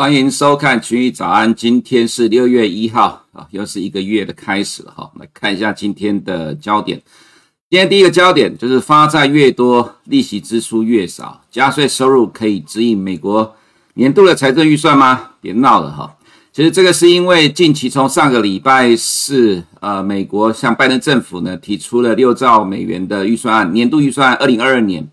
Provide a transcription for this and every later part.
欢迎收看群益早安，今天是六月一号啊，又是一个月的开始了哈。来看一下今天的焦点。今天第一个焦点就是发债越多，利息支出越少，加税收入可以指引美国年度的财政预算吗？别闹了哈。其实这个是因为近期从上个礼拜四，呃，美国向拜登政府呢提出了六兆美元的预算案，年度预算，二零二二年。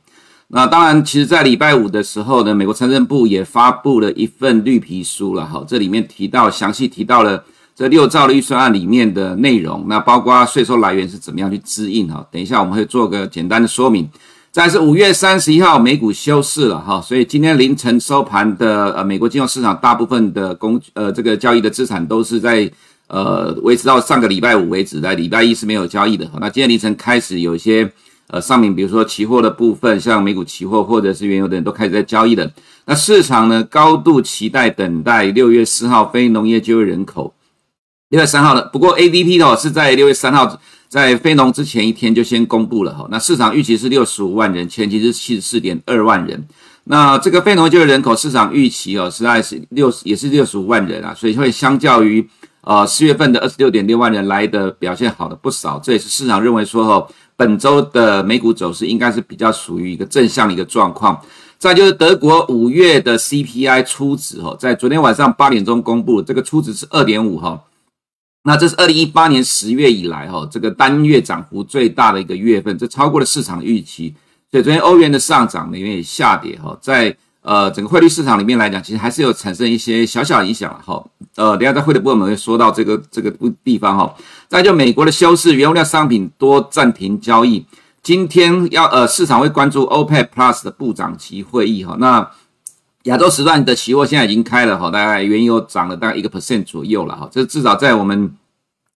那当然，其实，在礼拜五的时候呢，美国财政部也发布了一份绿皮书了哈，这里面提到详细提到了这六兆的预算案里面的内容，那包括税收来源是怎么样去支应哈。等一下我们会做个简单的说明。再是五月三十一号，美股休市了哈，所以今天凌晨收盘的呃美国金融市场大部分的公呃这个交易的资产都是在呃维持到上个礼拜五为止，在礼拜一是没有交易的。那今天凌晨开始有一些。呃，上面比如说期货的部分，像美股期货或者是原油等都开始在交易了。那市场呢，高度期待等待六月四号非农业就业人口。六月三号的，不过 ADP 的是在六月三号在非农之前一天就先公布了哈。那市场预期是六十五万人，前期是七十四点二万人。那这个非农就业人口市场预期哦，实在是六也是六十五万人啊，所以会相较于呃四月份的二十六点六万人来的表现好的不少。这也是市场认为说哦。本周的美股走势应该是比较属于一个正向的一个状况。再就是德国五月的 CPI 初值哦，在昨天晚上八点钟公布，这个初值是二点五哈。那这是二零一八年十月以来哈，这个单月涨幅最大的一个月份，这超过了市场预期。所以昨天欧元的上涨，美元也下跌哈，在。呃，整个汇率市场里面来讲，其实还是有产生一些小小影响哈。呃，等下在汇的部分我们会说到这个这个地方哈。再就美国的休市，原物料商品多暂停交易。今天要呃，市场会关注 OPEC Plus 的部长级会议哈。那亚洲时段的期货现在已经开了哈，大概原油涨了大概一个 percent 左右了哈。这至少在我们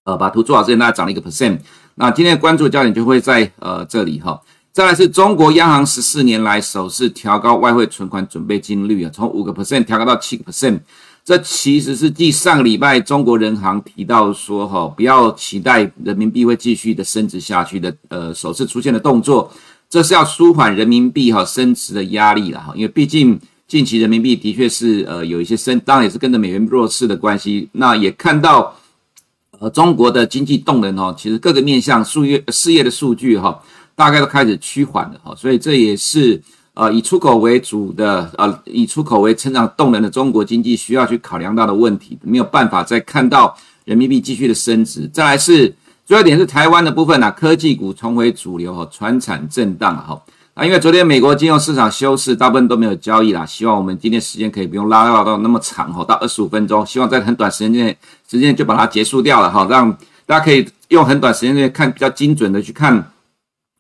呃把图做好之前，大概涨了一个 percent。那今天的关注焦点就会在呃这里哈。再来是中国央行十四年来首次调高外汇存款准备金率啊，从五个 percent 调高到七个 percent。这其实是继上个礼拜中国人行提到说哈，不要期待人民币会继续的升值下去的，呃，首次出现的动作，这是要舒缓人民币哈升值的压力了哈，因为毕竟近期人民币的确是呃有一些升，当然也是跟着美元弱势的关系。那也看到呃中国的经济动能哦，其实各个面向数月事业的数据哈。大概都开始趋缓了哈，所以这也是呃以出口为主的呃以出口为成长动能的中国经济需要去考量到的问题，没有办法再看到人民币继续的升值。再来是主要点是台湾的部分啊，科技股重回主流哈，传产震荡哈。啊，因为昨天美国金融市场休市，大部分都没有交易啦。希望我们今天时间可以不用拉到到那么长哈，到二十五分钟，希望在很短时间内时间就把它结束掉了哈，让大家可以用很短时间内看比较精准的去看。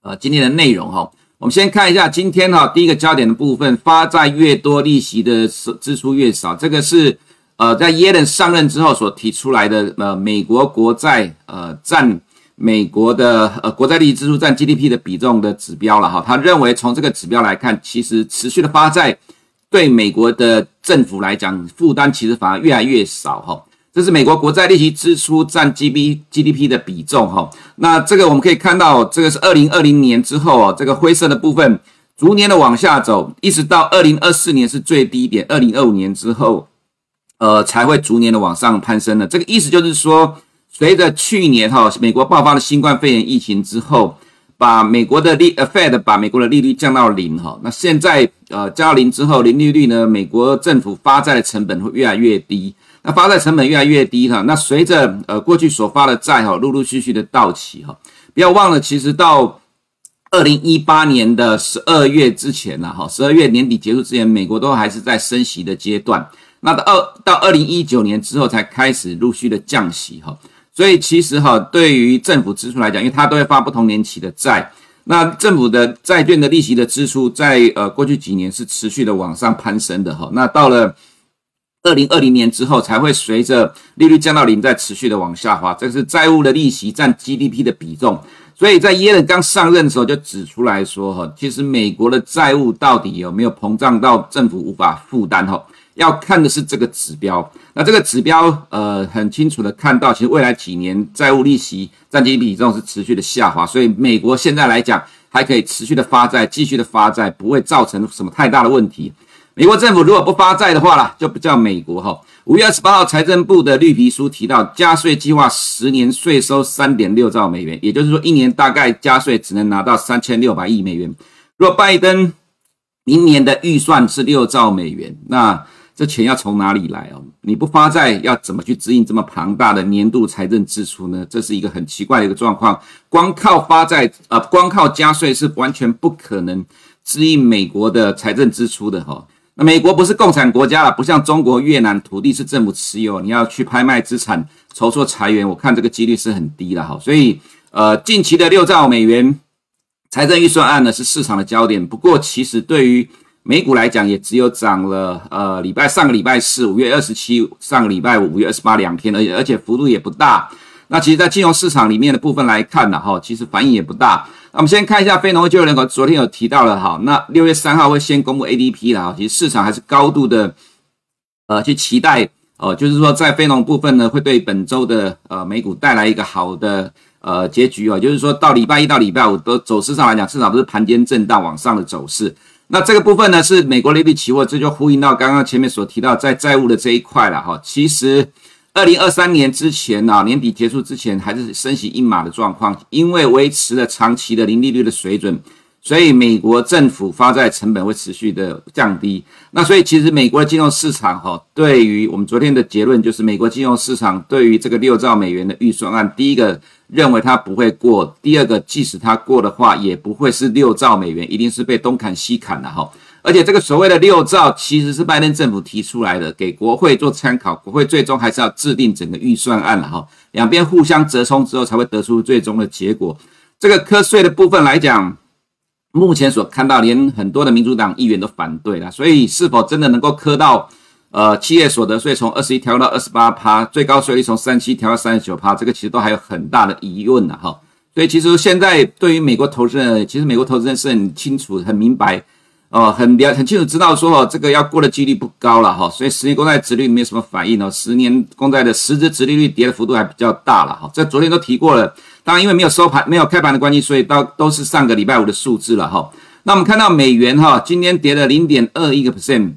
呃，今天的内容哈，我们先看一下今天哈第一个焦点的部分，发债越多，利息的支出越少，这个是呃在耶伦上任之后所提出来的呃美国国债呃占美国的呃国债利息支出占 GDP 的比重的指标了哈，他认为从这个指标来看，其实持续的发债对美国的政府来讲负担其实反而越来越少哈。这是美国国债利息支出占 GDP GDP 的比重哈，那这个我们可以看到，这个是二零二零年之后啊，这个灰色的部分逐年的往下走，一直到二零二四年是最低点，二零二五年之后，呃才会逐年的往上攀升的。这个意思就是说，随着去年哈美国爆发了新冠肺炎疫情之后，把美国的利呃 Fed 把美国的利率降到零哈，那现在呃降到零之后，零利率呢，美国政府发债的成本会越来越低。那发债成本越来越低哈，那随着呃过去所发的债哈陆陆续续的到期哈，不要忘了，其实到二零一八年的十二月之前呢哈，十二月年底结束之前，美国都还是在升息的阶段。那到二到二零一九年之后才开始陆续的降息哈，所以其实哈对于政府支出来讲，因为它都会发不同年期的债，那政府的债券的利息的支出在呃过去几年是持续的往上攀升的哈，那到了。二零二零年之后才会随着利率降到零，再持续的往下滑。这是债务的利息占 GDP 的比重。所以在耶伦刚上任的时候就指出来说，哈，其实美国的债务到底有没有膨胀到政府无法负担？哈，要看的是这个指标。那这个指标，呃，很清楚的看到，其实未来几年债务利息占 GDP 比重是持续的下滑。所以美国现在来讲还可以持续的发债，继续的发债，不会造成什么太大的问题。美国政府如果不发债的话啦，就不叫美国哈。五月二十八号，财政部的绿皮书提到，加税计划十年税收三点六兆美元，也就是说，一年大概加税只能拿到三千六百亿美元。若拜登明年的预算是六兆美元，那这钱要从哪里来哦？你不发债，要怎么去支应这么庞大的年度财政支出呢？这是一个很奇怪的一个状况。光靠发债，呃，光靠加税是完全不可能支应美国的财政支出的哈。美国不是共产国家了，不像中国、越南，土地是政府持有，你要去拍卖资产、筹措财源，我看这个几率是很低的哈。所以，呃，近期的六兆美元财政预算案呢，是市场的焦点。不过，其实对于美股来讲，也只有涨了呃礼拜上个礼拜四五月二十七，上个礼拜五五月二十八两天而已，而且幅度也不大。那其实，在金融市场里面的部分来看呢，哈，其实反应也不大。那我们先看一下非农就业人口，昨天有提到了哈，那六月三号会先公布 ADP 了哈，其实市场还是高度的呃去期待哦，就是说在非农部分呢，会对本周的呃美股带来一个好的呃结局哦，就是说到礼拜一到礼拜五都走势上来讲，市场都是盘间震荡往上的走势。那这个部分呢是美国利率期货，这就呼应到刚刚前面所提到在债务的这一块了哈，其实。二零二三年之前呢，年底结束之前还是升息一码的状况，因为维持了长期的零利率的水准，所以美国政府发债成本会持续的降低。那所以其实美国的金融市场哈，对于我们昨天的结论就是，美国金融市场对于这个六兆美元的预算案，第一个认为它不会过，第二个即使它过的话，也不会是六兆美元，一定是被东砍西砍的哈。而且这个所谓的六兆其实是拜登政府提出来的，给国会做参考。国会最终还是要制定整个预算案了哈，两边互相折冲之后才会得出最终的结果。这个课税的部分来讲，目前所看到连很多的民主党议员都反对了，所以是否真的能够课到呃企业所得税从二十一调到二十八趴，最高税率从三七调到三十九趴，这个其实都还有很大的疑问呢哈。所以其实现在对于美国投资人，其实美国投资人是很清楚、很明白。哦，很了很清楚知道说哦，这个要过的几率不高了哈，所以十年公债殖率没有什么反应哦，十年公债的实质殖利率跌的幅度还比较大了哈，这昨天都提过了，当然因为没有收盘没有开盘的关系，所以到都是上个礼拜五的数字了哈。那我们看到美元哈，今天跌了零点二一个 percent，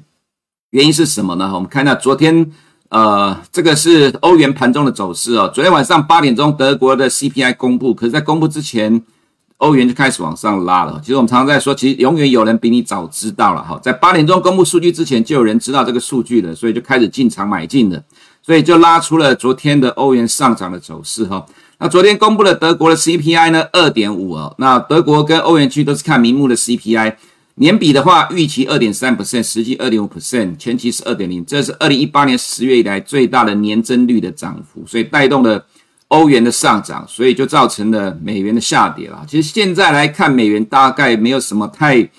原因是什么呢？我们看到昨天呃，这个是欧元盘中的走势哦，昨天晚上八点钟德国的 CPI 公布，可是在公布之前。欧元就开始往上拉了。其实我们常常在说，其实永远有人比你早知道了哈。在八点钟公布数据之前，就有人知道这个数据了，所以就开始进场买进了，所以就拉出了昨天的欧元上涨的走势哈。那昨天公布了德国的 CPI 呢，二点五哦。那德国跟欧元区都是看名目的 CPI，年比的话，预期二点三 percent，实际二点五 percent，前期是二点零，这是二零一八年十月以来最大的年增率的涨幅，所以带动了。欧元的上涨，所以就造成了美元的下跌了。其实现在来看，美元大概没有什么太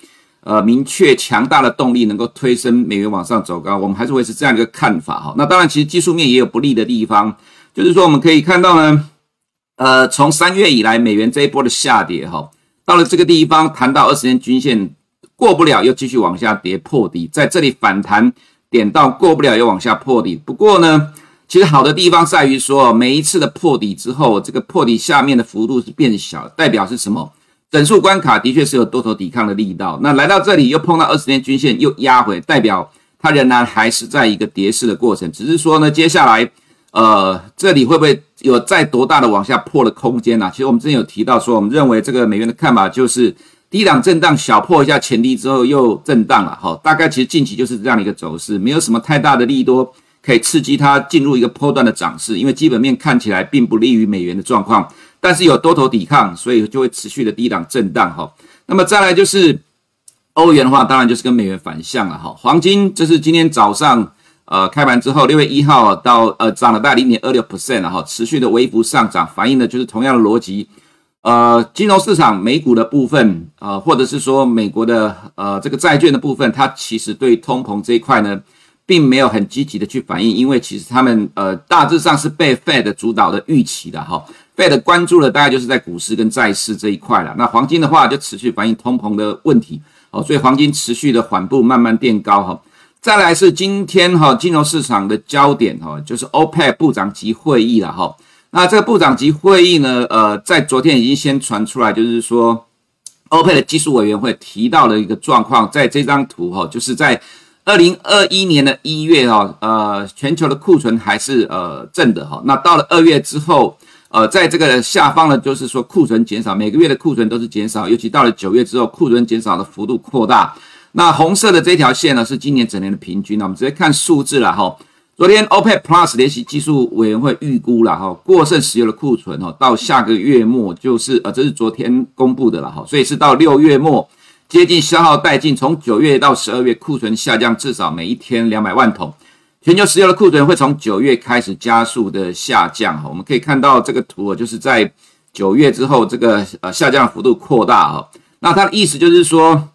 呃明确强大的动力能够推升美元往上走高。我们还是维持这样一个看法哈。那当然，其实技术面也有不利的地方，就是说我们可以看到呢，呃，从三月以来，美元这一波的下跌哈，到了这个地方，谈到二十年均线过不了，又继续往下跌破底，在这里反弹点到过不了，又往下破底。不过呢。其实好的地方在于说，每一次的破底之后，这个破底下面的幅度是变小，代表是什么？整数关卡的确是有多头抵抗的力道。那来到这里又碰到二十天均线又压回，代表它仍然还是在一个跌势的过程。只是说呢，接下来呃，这里会不会有再多大的往下破的空间呢？其实我们之前有提到说，我们认为这个美元的看法就是低档震荡小破一下前低之后又震荡了。哈，大概其实近期就是这样的一个走势，没有什么太大的利多。可以刺激它进入一个波段的涨势，因为基本面看起来并不利于美元的状况，但是有多头抵抗，所以就会持续的低档震荡哈。那么再来就是欧元的话，当然就是跟美元反向了哈。黄金这是今天早上呃开盘之后，六月一号到呃涨了大概零点二六 percent 了哈，持续的微幅上涨，反映的就是同样的逻辑。呃，金融市场美股的部分呃，或者是说美国的呃这个债券的部分，它其实对通膨这一块呢。并没有很积极的去反应，因为其实他们呃大致上是被 Fed 主导的预期的哈，Fed 关注的大概就是在股市跟债市这一块了。那黄金的话就持续反映通膨的问题哦，所以黄金持续的缓步慢慢垫高哈。再来是今天哈金融市场的焦点哈，就是 OPEC 部长级会议了哈。那这个部长级会议呢，呃，在昨天已经先传出来，就是说 OPEC 的技术委员会提到了一个状况，在这张图哈，就是在。二零二一年的一月哈，呃，全球的库存还是呃正的哈。那到了二月之后，呃，在这个下方呢，就是说库存减少，每个月的库存都是减少，尤其到了九月之后，库存减少的幅度扩大。那红色的这条线呢，是今年整年的平均。那我们直接看数字了哈。昨天 OPEC Plus 联席技术委员会预估了哈，过剩石油的库存哈，到下个月末就是呃，这是昨天公布的了哈，所以是到六月末。接近消耗殆尽，从九月到十二月库存下降至少每一天两百万桶。全球石油的库存会从九月开始加速的下降。哈，我们可以看到这个图，就是在九月之后，这个呃下降幅度扩大。哈，那它的意思就是说，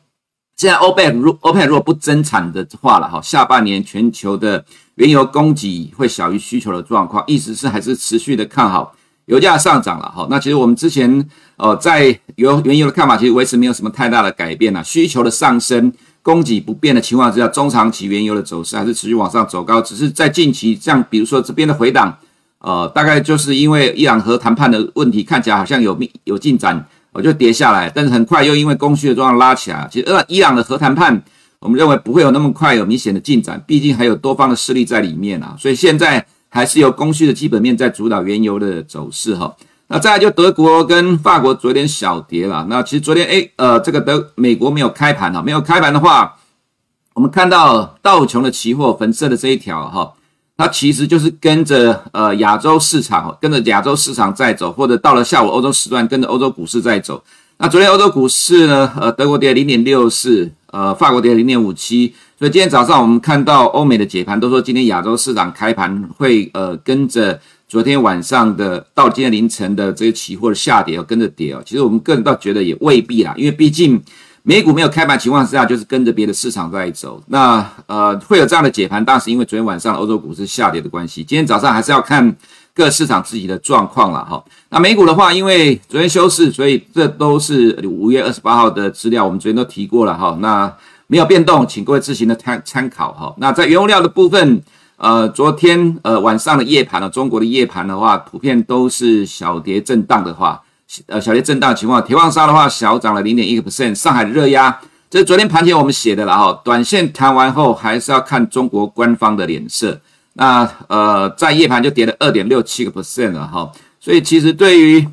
现在 OPEC 如 OPEC 如果不增产的话了，哈，下半年全球的原油供给会小于需求的状况，意思是还是持续的看好。油价上涨了，哈，那其实我们之前，呃，在油原油的看法其实维持没有什么太大的改变了，需求的上升，供给不变的情况之下，中长期原油的走势还是持续往上走高，只是在近期，像比如说这边的回档，呃，大概就是因为伊朗核谈判的问题看起来好像有有进展，我就跌下来，但是很快又因为供需的状况拉起来，其实伊朗的核谈判，我们认为不会有那么快有明显的进展，毕竟还有多方的势力在里面啊，所以现在。还是由供需的基本面在主导原油的走势哈。那再来就德国跟法国昨天小跌了。那其实昨天诶呃这个德美国没有开盘哈，没有开盘的话，我们看到道琼的期货粉色的这一条哈，它其实就是跟着呃亚洲市场跟着亚洲市场在走，或者到了下午欧洲时段跟着欧洲股市在走。那昨天欧洲股市呢，呃德国跌零点六四，呃法国跌零点五七。所以今天早上我们看到欧美的解盘都说，今天亚洲市场开盘会呃跟着昨天晚上的到今天凌晨的这个期货的下跌要，跟着跌哦。其实我们个人倒觉得也未必啦，因为毕竟美股没有开盘情况之下，就是跟着别的市场在走。那呃会有这样的解盘，当然是因为昨天晚上欧洲股市下跌的关系。今天早上还是要看各市场自己的状况了哈。那美股的话，因为昨天休市，所以这都是五月二十八号的资料，我们昨天都提过了哈。那没有变动，请各位自行的参参考哈。那在原物料的部分，呃，昨天呃晚上的夜盘呢，中国的夜盘的话，普遍都是小跌震荡的话，呃，小跌震荡的情况。铁矿砂的话，小涨了零点一个 percent。上海的热压，这是昨天盘前我们写的了哈。短线谈完后，还是要看中国官方的脸色。那呃，在夜盘就跌了二点六七个 percent 了哈。所以其实对于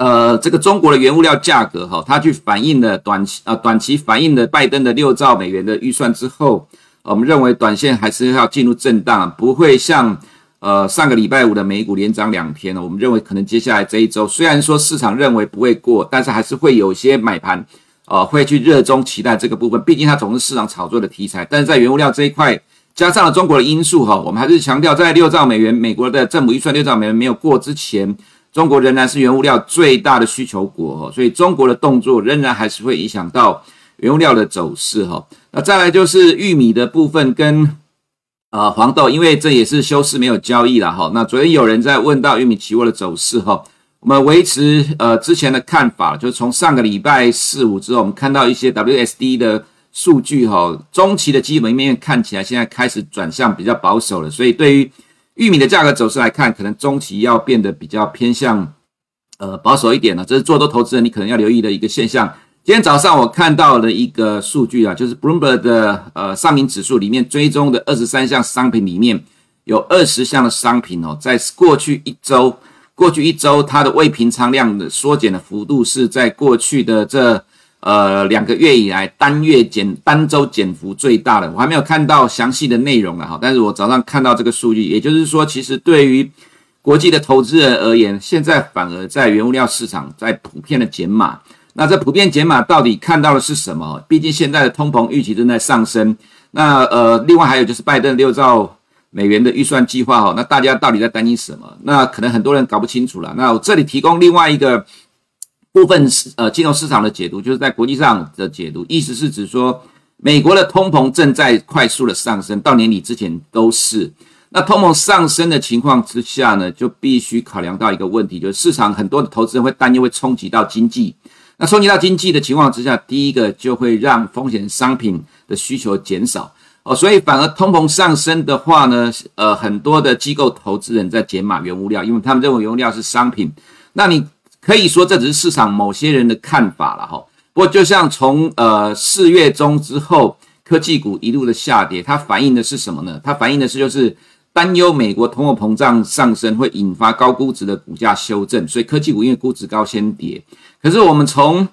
呃，这个中国的原物料价格哈，它去反映了短期啊，短期反映了拜登的六兆美元的预算之后，我们认为短线还是要进入震荡，不会像呃上个礼拜五的美股连涨两天了。我们认为可能接下来这一周，虽然说市场认为不会过，但是还是会有些买盘呃会去热衷期待这个部分，毕竟它总是市场炒作的题材。但是在原物料这一块，加上了中国的因素哈，我们还是强调在六兆美元美国的政府预算六兆美元没有过之前。中国仍然是原物料最大的需求国，所以中国的动作仍然还是会影响到原物料的走势哈。那再来就是玉米的部分跟呃黄豆，因为这也是休市没有交易了哈。那昨天有人在问到玉米期货的走势哈，我们维持呃之前的看法，就是从上个礼拜四五之后，我们看到一些 WSD 的数据哈，中期的基本面看起来现在开始转向比较保守了，所以对于玉米的价格走势来看，可能中期要变得比较偏向，呃保守一点了。这是做多投资人你可能要留意的一个现象。今天早上我看到了一个数据啊，就是 Bloomberg 的呃商品指数里面追踪的二十三项商品里面，有二十项的商品哦，在过去一周，过去一周它的未平仓量的缩减的幅度是在过去的这。呃，两个月以来单月减单周减幅最大的，我还没有看到详细的内容了哈。但是我早上看到这个数据，也就是说，其实对于国际的投资人而言，现在反而在原物料市场在普遍的减码。那这普遍减码到底看到的是什么？毕竟现在的通膨预期正在上升。那呃，另外还有就是拜登六兆美元的预算计划哈，那大家到底在担心什么？那可能很多人搞不清楚了。那我这里提供另外一个。部分呃金融市场的解读，就是在国际上的解读，意思是指说，美国的通膨正在快速的上升，到年底之前都是。那通膨上升的情况之下呢，就必须考量到一个问题，就是市场很多的投资人会担忧会冲击到经济。那冲击到经济的情况之下，第一个就会让风险商品的需求减少哦，所以反而通膨上升的话呢，呃，很多的机构投资人在减码原物料，因为他们认为原物料是商品。那你。可以说这只是市场某些人的看法了哈。不过就像从呃四月中之后科技股一路的下跌，它反映的是什么呢？它反映的是就是担忧美国通货膨胀上升会引发高估值的股价修正，所以科技股因为估值高先跌。可是我们从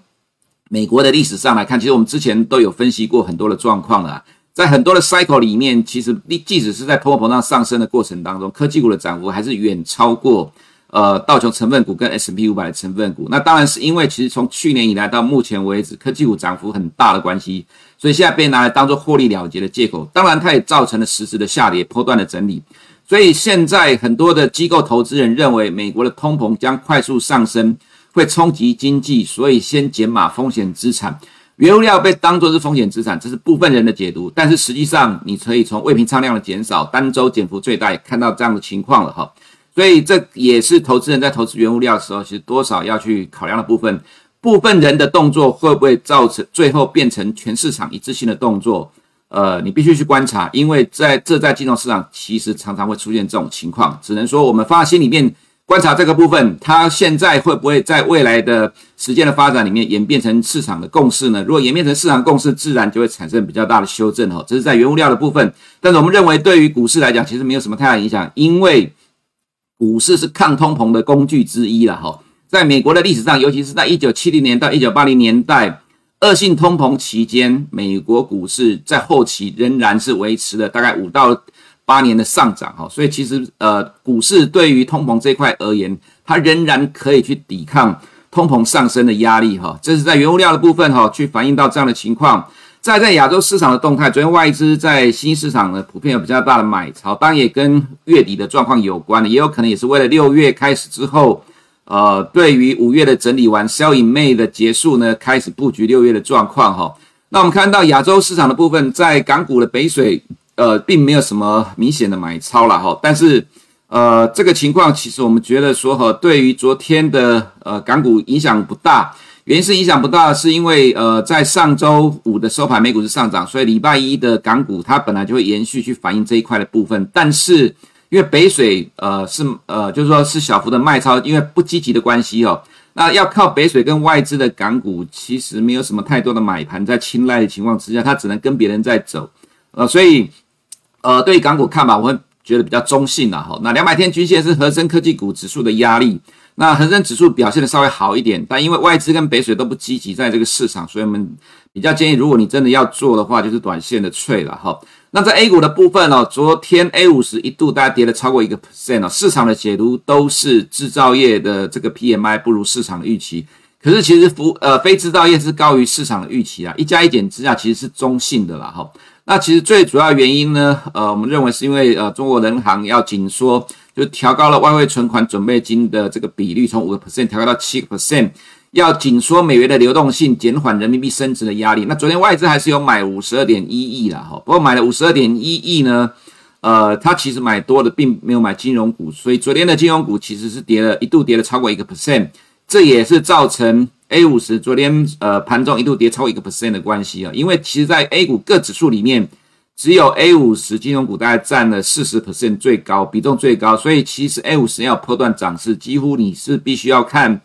美国的历史上来看，其实我们之前都有分析过很多的状况了，在很多的 cycle 里面，其实即使是在通货膨胀上升的过程当中，科技股的涨幅还是远超过。呃，道琼成分股跟 S&P 五百的成分股，那当然是因为其实从去年以来到目前为止，科技股涨幅很大的关系，所以现在被拿来当做获利了结的借口。当然，它也造成了实质的下跌、波段的整理。所以现在很多的机构投资人认为，美国的通膨将快速上升，会冲击经济，所以先减码风险资产。原物料被当作是风险资产，这是部分人的解读。但是实际上，你可以从未平仓量的减少、单周减幅最大，也看到这样的情况了哈。所以这也是投资人在投资原物料的时候，其实多少要去考量的部分。部分人的动作会不会造成最后变成全市场一致性的动作？呃，你必须去观察，因为在这在金融市场其实常常会出现这种情况。只能说我们放在心里面观察这个部分，它现在会不会在未来的时间的发展里面演变成市场的共识呢？如果演变成市场共识，自然就会产生比较大的修正哈。这是在原物料的部分，但是我们认为对于股市来讲，其实没有什么太大影响，因为。股市是抗通膨的工具之一了哈，在美国的历史上，尤其是在一九七零年到一九八零年代恶性通膨期间，美国股市在后期仍然是维持了大概五到八年的上涨哈，所以其实呃，股市对于通膨这一块而言，它仍然可以去抵抗通膨上升的压力哈，这是在原物料的部分哈，去反映到这样的情况。在在亚洲市场的动态，昨天外资在新市场呢，普遍有比较大的买超，当然也跟月底的状况有关的，也有可能也是为了六月开始之后，呃，对于五月的整理完，sell in May 的结束呢，开始布局六月的状况哈。那我们看到亚洲市场的部分，在港股的北水，呃，并没有什么明显的买超了哈，但是呃，这个情况其实我们觉得说哈，对于昨天的呃港股影响不大。原因是影响不大，是因为呃，在上周五的收盘，美股是上涨，所以礼拜一的港股它本来就会延续去反映这一块的部分。但是因为北水呃是呃就是说是小幅的卖超，因为不积极的关系哦，那要靠北水跟外资的港股其实没有什么太多的买盘在青睐的情况之下，它只能跟别人在走，呃，所以呃对于港股看吧，我会觉得比较中性了哈。那两百天均线是合生科技股指数的压力。那恒生指数表现的稍微好一点，但因为外资跟北水都不积极在这个市场，所以我们比较建议，如果你真的要做的话，就是短线的脆了哈。那在 A 股的部分哦，昨天 A 五十一度大概跌了超过一个 percent 哦，市场的解读都是制造业的这个 PMI 不如市场的预期，可是其实服呃非制造业是高于市场的预期啊，一加一减之下其实是中性的啦哈。那其实最主要原因呢，呃，我们认为是因为呃中国人行要紧缩。就调高了外汇存款准备金的这个比率，从五个 percent 调高到七个 percent，要紧缩美元的流动性，减缓人民币升值的压力。那昨天外资还是有买五十二点一亿啦，哈，不过买了五十二点一亿呢，呃，它其实买多的并没有买金融股，所以昨天的金融股其实是跌了，一度跌了超过一个 percent，这也是造成 A 五十昨天呃盘中一度跌超过一个 percent 的关系啊，因为其实在 A 股各指数里面。只有 A 五十金融股大概占了四十 percent 最高比重最高，所以其实 A 五十要波段涨势，几乎你是必须要看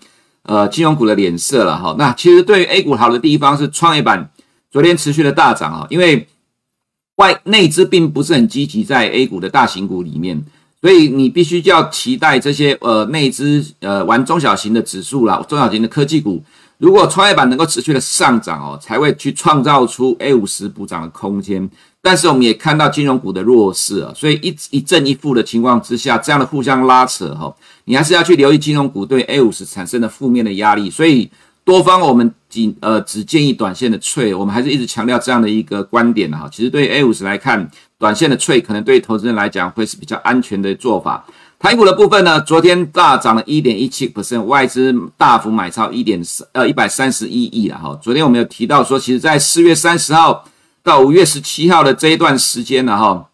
呃金融股的脸色了哈。那其实对于 A 股好的地方是创业板昨天持续的大涨啊，因为外内资并不是很积极在 A 股的大型股里面，所以你必须要期待这些呃内资呃玩中小型的指数啦，中小型的科技股。如果创业板能够持续的上涨哦，才会去创造出 A 五十补涨的空间。但是我们也看到金融股的弱势啊，所以一一正一负的情况之下，这样的互相拉扯哈，你还是要去留意金融股对 A 五十产生的负面的压力。所以多方我们仅呃只建议短线的 trade，我们还是一直强调这样的一个观点哈。其实对于 A 五十来看，短线的 trade 可能对投资人来讲会是比较安全的做法。台股的部分呢，昨天大涨了一点一七 percent，外资大幅买超一点呃一百三十一亿了哈。昨天我们有提到说，其实在四月三十号到五月十七号的这一段时间呢哈，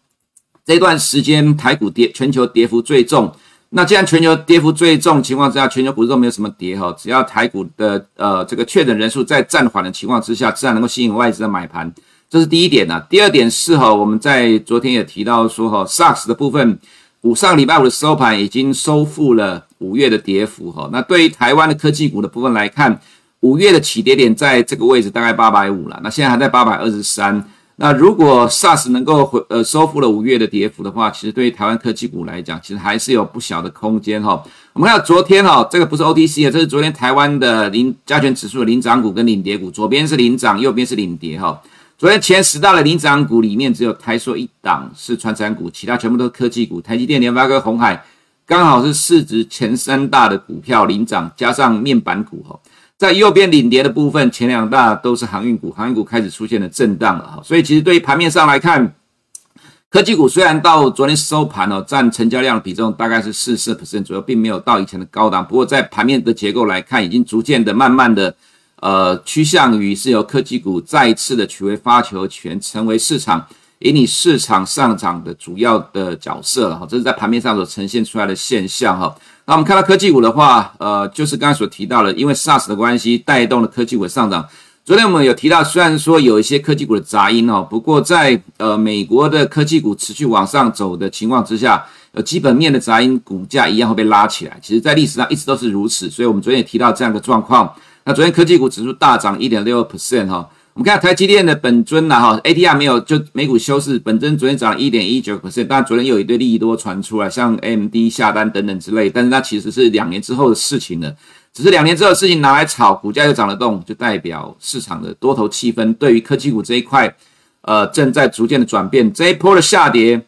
这一段时间台股跌，全球跌幅最重。那既然全球跌幅最重情况之下，全球股市都没有什么跌哈，只要台股的呃这个确诊人数在暂缓的情况之下，自然能够吸引外资的买盘，这是第一点呢。第二点是哈，我们在昨天也提到说哈，SARS 的部分。五上礼拜五的收盘已经收复了五月的跌幅哈，那对于台湾的科技股的部分来看，五月的起跌点在这个位置大概八百五了，那现在还在八百二十三，那如果 SARS 能够回呃收复了五月的跌幅的话，其实对于台湾科技股来讲，其实还是有不小的空间哈。我们看到昨天哈，这个不是 OTC 啊，这是昨天台湾的领加权指数的领涨股跟领跌股，左边是领涨，右边是领跌哈。昨天前十大的领涨股里面，只有台塑一档是传产股，其他全部都是科技股，台积电、联发科、鸿海，刚好是市值前三大的股票领涨，加上面板股哈。在右边领跌的部分，前两大都是航运股，航运股开始出现了震荡了哈，所以其实对于盘面上来看，科技股虽然到昨天收盘哦，占成交量的比重大概是四十四 percent 左右，并没有到以前的高档，不过在盘面的结构来看，已经逐渐的、慢慢的，呃，趋向于是由科技股再次的取回发球权，成为市场引领市场上涨的主要的角色了哈，这是在盘面上所呈现出来的现象哈。那我们看到科技股的话，呃，就是刚才所提到的，因为 SARS 的关系带动了科技股的上涨。昨天我们有提到，虽然说有一些科技股的杂音哦，不过在呃美国的科技股持续往上走的情况之下，呃基本面的杂音股价一样会被拉起来。其实，在历史上一直都是如此，所以我们昨天也提到这样的状况。那昨天科技股指数大涨一点六 percent 哈。我们看台积电的本尊呐，哈，ADR 没有，就美股休市，本尊昨天涨了一点一九百分，但昨天又有一堆利益多传出来，像 AMD 下单等等之类，但是它其实是两年之后的事情了，只是两年之后的事情拿来炒，股价又涨得动，就代表市场的多头气氛对于科技股这一块，呃，正在逐渐的转变，这一波的下跌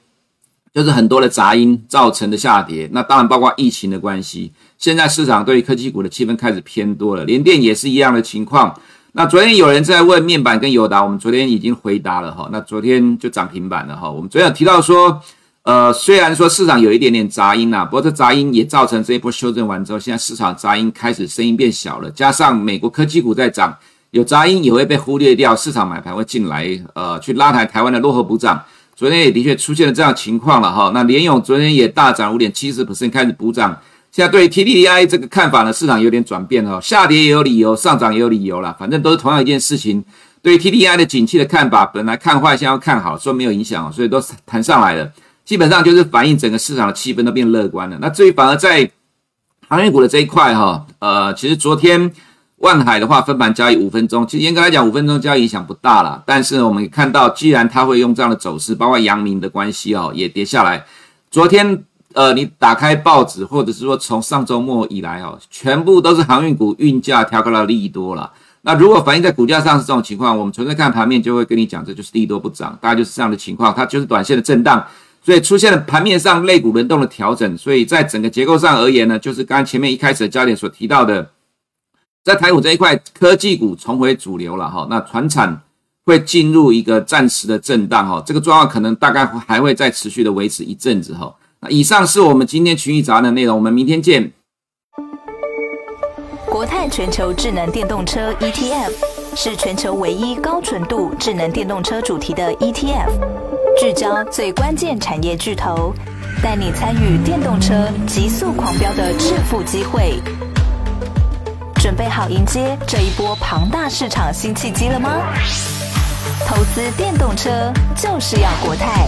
就是很多的杂音造成的下跌，那当然包括疫情的关系，现在市场对于科技股的气氛开始偏多了，联电也是一样的情况。那昨天有人在问面板跟友达，我们昨天已经回答了哈。那昨天就涨停板了哈。我们昨天有提到说，呃，虽然说市场有一点点杂音呐，不过这杂音也造成这一波修正完之后，现在市场杂音开始声音变小了。加上美国科技股在涨，有杂音也会被忽略掉，市场买盘会进来，呃，去拉抬台湾的落后补涨。昨天也的确出现了这样情况了哈。那联咏昨天也大涨五点七十 percent 开始补涨。现在对 TDDI 这个看法呢，市场有点转变了，下跌也有理由，上涨也有理由啦，反正都是同样一件事情。对于 T D I 的景气的看法，本来看坏，现在要看好，说没有影响，所以都弹上来了。基本上就是反映整个市场的气氛都变乐观了。那至于反而在航运股的这一块哈，呃，其实昨天万海的话分盘交易五分钟，其实严格来讲五分钟交易影响不大了。但是我们看到，既然它会用这样的走势，包括阳明的关系哦，也跌下来。昨天。呃，你打开报纸，或者是说从上周末以来哦，全部都是航运股运价调高到利多了。那如果反映在股价上是这种情况，我们纯粹看盘面就会跟你讲，这就是利多不涨，大概就是这样的情况，它就是短线的震荡，所以出现了盘面上类股轮动的调整。所以在整个结构上而言呢，就是刚前面一开始的焦点所提到的，在台股这一块，科技股重回主流了哈，那船产会进入一个暂时的震荡哈，这个状况可能大概还会再持续的维持一阵子哈。以上是我们今天群益杂的内容，我们明天见。国泰全球智能电动车 ETF 是全球唯一高纯度智能电动车主题的 ETF，聚焦最关键产业巨头，带你参与电动车急速狂飙的致富机会。准备好迎接这一波庞大市场新契机了吗？投资电动车就是要国泰。